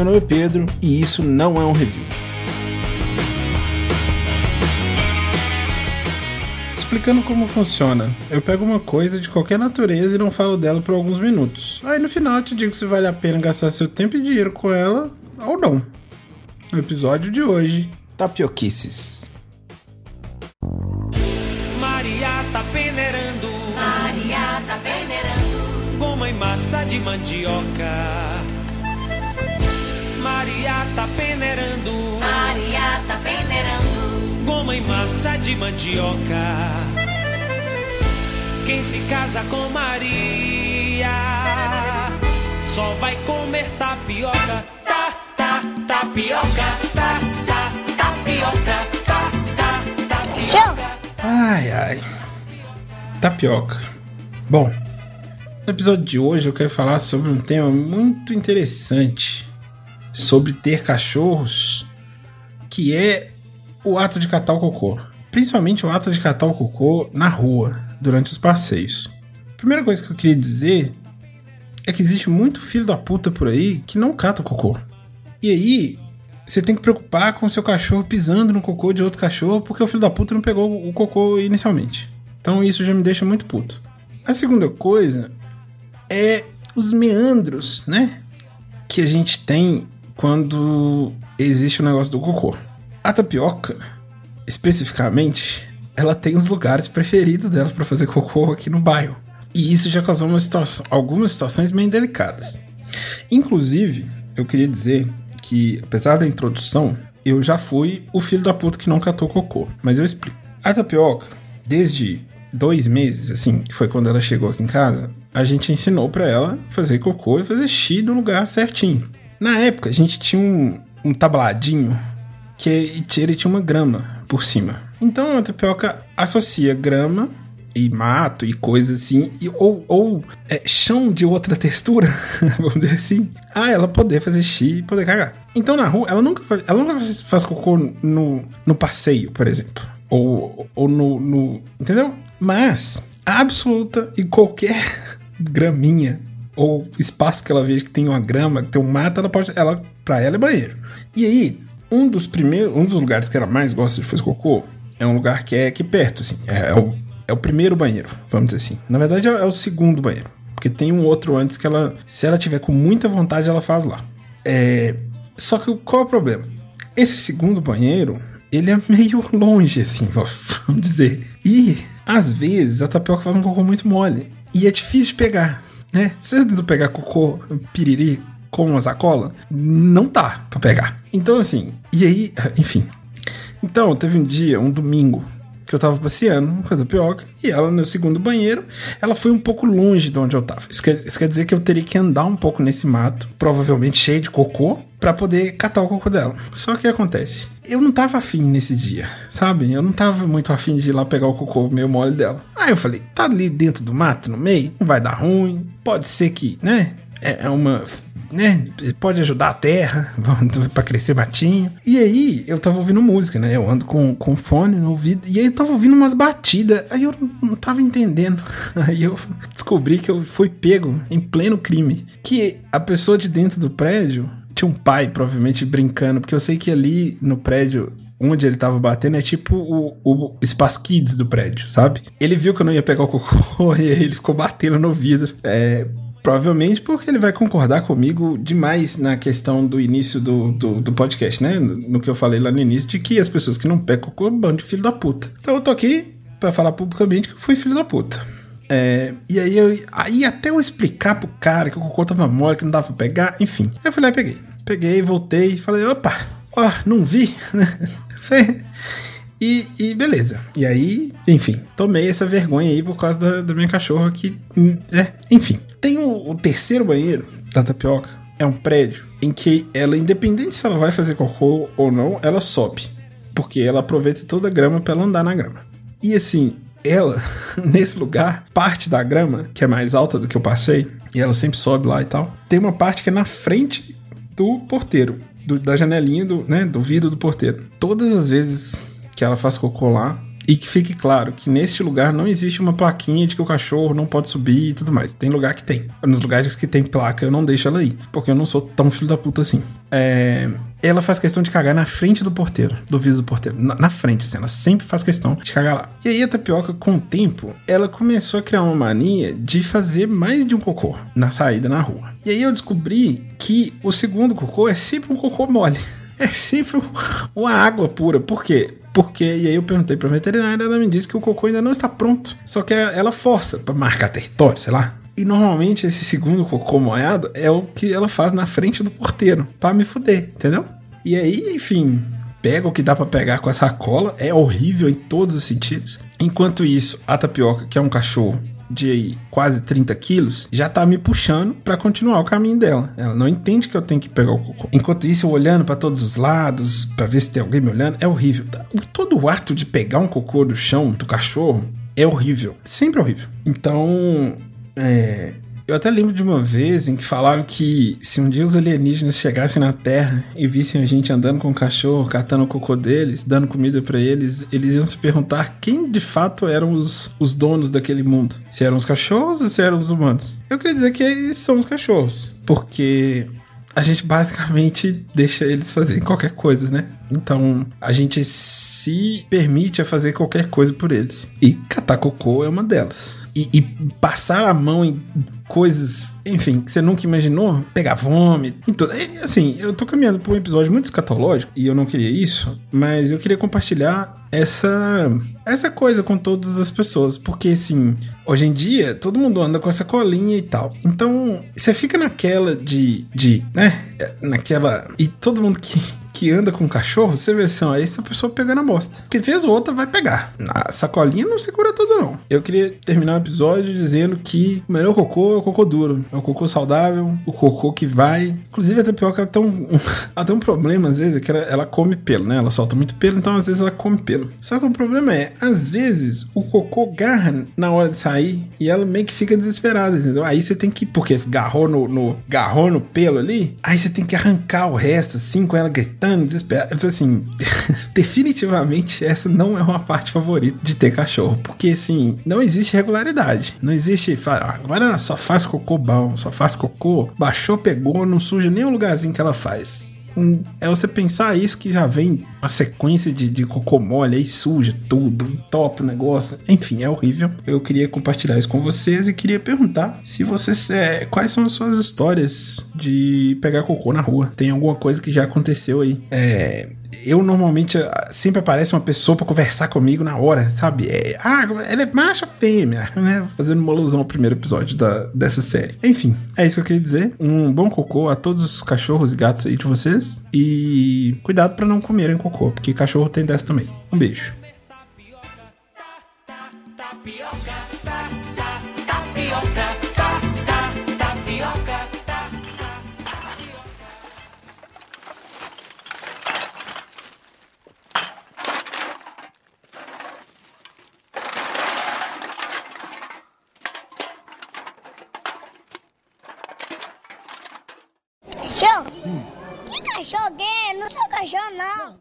Meu nome é Pedro e isso não é um review. Explicando como funciona, eu pego uma coisa de qualquer natureza e não falo dela por alguns minutos. Aí no final eu te digo se vale a pena gastar seu tempo e dinheiro com ela ou não. No episódio de hoje, tapioquices. Maria tá peneirando Maria tá venerando goma e massa de mandioca. Maria tá peneirando Maria tá venerando goma e massa de mandioca. Quem se casa com Maria só vai comer tapioca. Tá, tá, tapioca. Tá, tá, tapioca. Tá, tá, tapioca. Ai ai. Tapioca. Bom, no episódio de hoje eu quero falar sobre um tema muito interessante sobre ter cachorros, que é o ato de catar o cocô. Principalmente o ato de catar o cocô na rua, durante os passeios. Primeira coisa que eu queria dizer é que existe muito filho da puta por aí que não cata o cocô. E aí, você tem que preocupar com o seu cachorro pisando no cocô de outro cachorro porque o filho da puta não pegou o cocô inicialmente. Então isso já me deixa muito puto. A segunda coisa é os meandros, né? Que a gente tem quando existe o negócio do cocô. A tapioca, especificamente, ela tem os lugares preferidos dela para fazer cocô aqui no bairro. E isso já causou situação, algumas situações bem delicadas. Inclusive, eu queria dizer que, apesar da introdução, eu já fui o filho da puta que não catou cocô. Mas eu explico. A tapioca, desde dois meses, assim, que foi quando ela chegou aqui em casa, a gente ensinou pra ela fazer cocô e fazer xixi no lugar certinho. Na época, a gente tinha um, um tabladinho que ele tinha uma grama por cima. Então a tapioca associa grama e mato e coisas assim, e, ou, ou é, chão de outra textura, vamos dizer assim, a ela poder fazer xixi e poder cagar. Então na rua, ela nunca faz, ela nunca faz, faz cocô no, no passeio, por exemplo. Ou, ou no, no. Entendeu? Mas absoluta e qualquer graminha ou espaço que ela veja que tem uma grama, que tem um mato, ela pode. Ela, pra ela é banheiro. E aí, um dos primeiros. Um dos lugares que ela mais gosta de fazer cocô é um lugar que é aqui perto, assim. É, é o, é o primeiro banheiro, vamos dizer assim. Na verdade, é, é o segundo banheiro. Porque tem um outro antes que ela. Se ela tiver com muita vontade, ela faz lá. É. Só que qual é o problema? Esse segundo banheiro, ele é meio longe, assim, vamos dizer. E, às vezes, a tapioca faz um cocô muito mole. E é difícil de pegar, né? Se você tentou pegar cocô, piriri, com uma sacola, não tá pra pegar. Então, assim, e aí, enfim. Então, teve um dia, um domingo, que eu tava passeando com a tapioca, e ela no segundo banheiro, ela foi um pouco longe de onde eu tava. Isso quer, isso quer dizer que eu teria que andar um pouco nesse mato, provavelmente cheio de cocô, pra poder catar o cocô dela. Só que acontece? Eu não tava afim nesse dia, sabe? Eu não tava muito afim de ir lá pegar o cocô meio mole dela. Aí eu falei, tá ali dentro do mato, no meio, não vai dar ruim, pode ser que, né? É é uma né, pode ajudar a terra para crescer matinho. E aí eu tava ouvindo música, né? Eu ando com, com fone no ouvido e aí eu tava ouvindo umas batidas. Aí eu não tava entendendo. Aí eu descobri que eu fui pego em pleno crime. Que a pessoa de dentro do prédio tinha um pai, provavelmente, brincando, porque eu sei que ali no prédio onde ele tava batendo é tipo o, o espaço kids do prédio, sabe? Ele viu que eu não ia pegar o cocô e aí ele ficou batendo no vidro. É, Provavelmente porque ele vai concordar comigo demais na questão do início do, do, do podcast, né? No, no que eu falei lá no início, de que as pessoas que não pegam cocô é um bando de filho da puta. Então eu tô aqui pra falar publicamente que eu fui filho da puta. É, e aí, eu, aí até eu explicar pro cara que o cocô tava mole, que não dava pra pegar, enfim. Eu fui lá e peguei. Peguei, voltei falei, opa, ó, não vi, né? E, e, beleza. E aí, enfim, tomei essa vergonha aí por causa da, da minha cachorra que. É, enfim. Tem o, o, terceiro banheiro da tapioca. É um prédio em que ela, independente se ela vai fazer cocô ou não, ela sobe. Porque ela aproveita toda a grama pra ela andar na grama. E assim, ela, nesse lugar, parte da grama, que é mais alta do que eu passei, e ela sempre sobe lá e tal, tem uma parte que é na frente do porteiro. Do, da janelinha do, né, do vidro do porteiro. Todas as vezes que ela faz cocô lá, E que fique claro que neste lugar não existe uma plaquinha de que o cachorro não pode subir e tudo mais. Tem lugar que tem. Nos lugares que tem placa, eu não deixo ela ir. Porque eu não sou tão filho da puta assim. É, ela faz questão de cagar na frente do porteiro, do viso do porteiro. Na, na, frente, assim, ela sempre faz questão de cagar lá. E aí a tapioca, com o tempo, ela começou a criar uma mania de fazer mais de um cocô na saída na rua. E aí eu descobri que o segundo cocô é sempre um cocô mole. É sempre uma água pura. Por quê? Porque, e aí eu perguntei pra veterinária, ela me disse que o cocô ainda não está pronto. Só que ela força para marcar território, sei lá. E normalmente esse segundo cocô molhado é o que ela faz na frente do porteiro, para me fuder, entendeu? E aí, enfim, pega o que dá para pegar com essa cola, é horrível em todos os sentidos. Enquanto isso, a tapioca, que é um cachorro de quase 30 quilos, já tá me puxando para continuar o caminho dela. Ela não entende que eu tenho que pegar o cocô. Enquanto isso, eu olhando para todos os lados, para ver se tem alguém me olhando, é horrível. Todo o ato de pegar um cocô do chão do cachorro é horrível. Sempre horrível. Então, é, eu até lembro de uma vez em que falaram que se um dia os alienígenas chegassem na Terra e vissem a gente andando com o cachorro, catando o cocô deles, dando comida para eles, eles iam se perguntar quem de fato eram os, os donos daquele mundo. Se eram os cachorros ou se eram os humanos. Eu queria dizer que são os cachorros, porque a gente basicamente deixa eles fazerem qualquer coisa, né? Então a gente se permite a fazer qualquer coisa por eles. E catar cocô é uma delas. E, e passar a mão em coisas, enfim, que você nunca imaginou, pegar vômito e tudo. E, assim, eu tô caminhando por um episódio muito escatológico e eu não queria isso, mas eu queria compartilhar essa essa coisa com todas as pessoas, porque assim, hoje em dia todo mundo anda com essa colinha e tal. Então, você fica naquela de de, né, naquela e todo mundo que que anda com cachorro, você vê assim, ó, essa pessoa pegando a bosta. Que fez ou outra vai pegar. A sacolinha não segura tudo, não. Eu queria terminar o episódio dizendo que o melhor cocô é o cocô duro. É o cocô saudável, o cocô que vai. Inclusive, a tapioca ela tem um, ela tem um problema, às vezes, é que ela, ela come pelo, né? Ela solta muito pelo, então às vezes ela come pelo. Só que o problema é, às vezes, o cocô garra na hora de sair e ela meio que fica desesperada, entendeu? Aí você tem que, porque garrou no, no, garrou no pelo ali, aí você tem que arrancar o resto, assim, com ela gritando, desesperada. Assim, definitivamente essa não é uma parte favorita de ter cachorro, porque assim, não existe regularidade. Não existe, fala, agora só faz cocô bom, só faz cocô, baixou, pegou, não suja nem o lugarzinho que ela faz. É você pensar isso que já vem uma sequência de, de cocô mole aí suja tudo, top o negócio. Enfim, é horrível. Eu queria compartilhar isso com vocês e queria perguntar se vocês. É, quais são as suas histórias de pegar cocô na rua? Tem alguma coisa que já aconteceu aí? É, eu normalmente sempre aparece uma pessoa para conversar comigo na hora, sabe? É, ah, ela é macha fêmea, né? Fazendo uma alusão ao primeiro episódio da, dessa série. Enfim, é isso que eu queria dizer. Um bom cocô a todos os cachorros e gatos aí de vocês. E cuidado para não comerem cocô, porque cachorro tem dessa também. Um beijo. Cachorro? Hum. Que cachorro? Quem?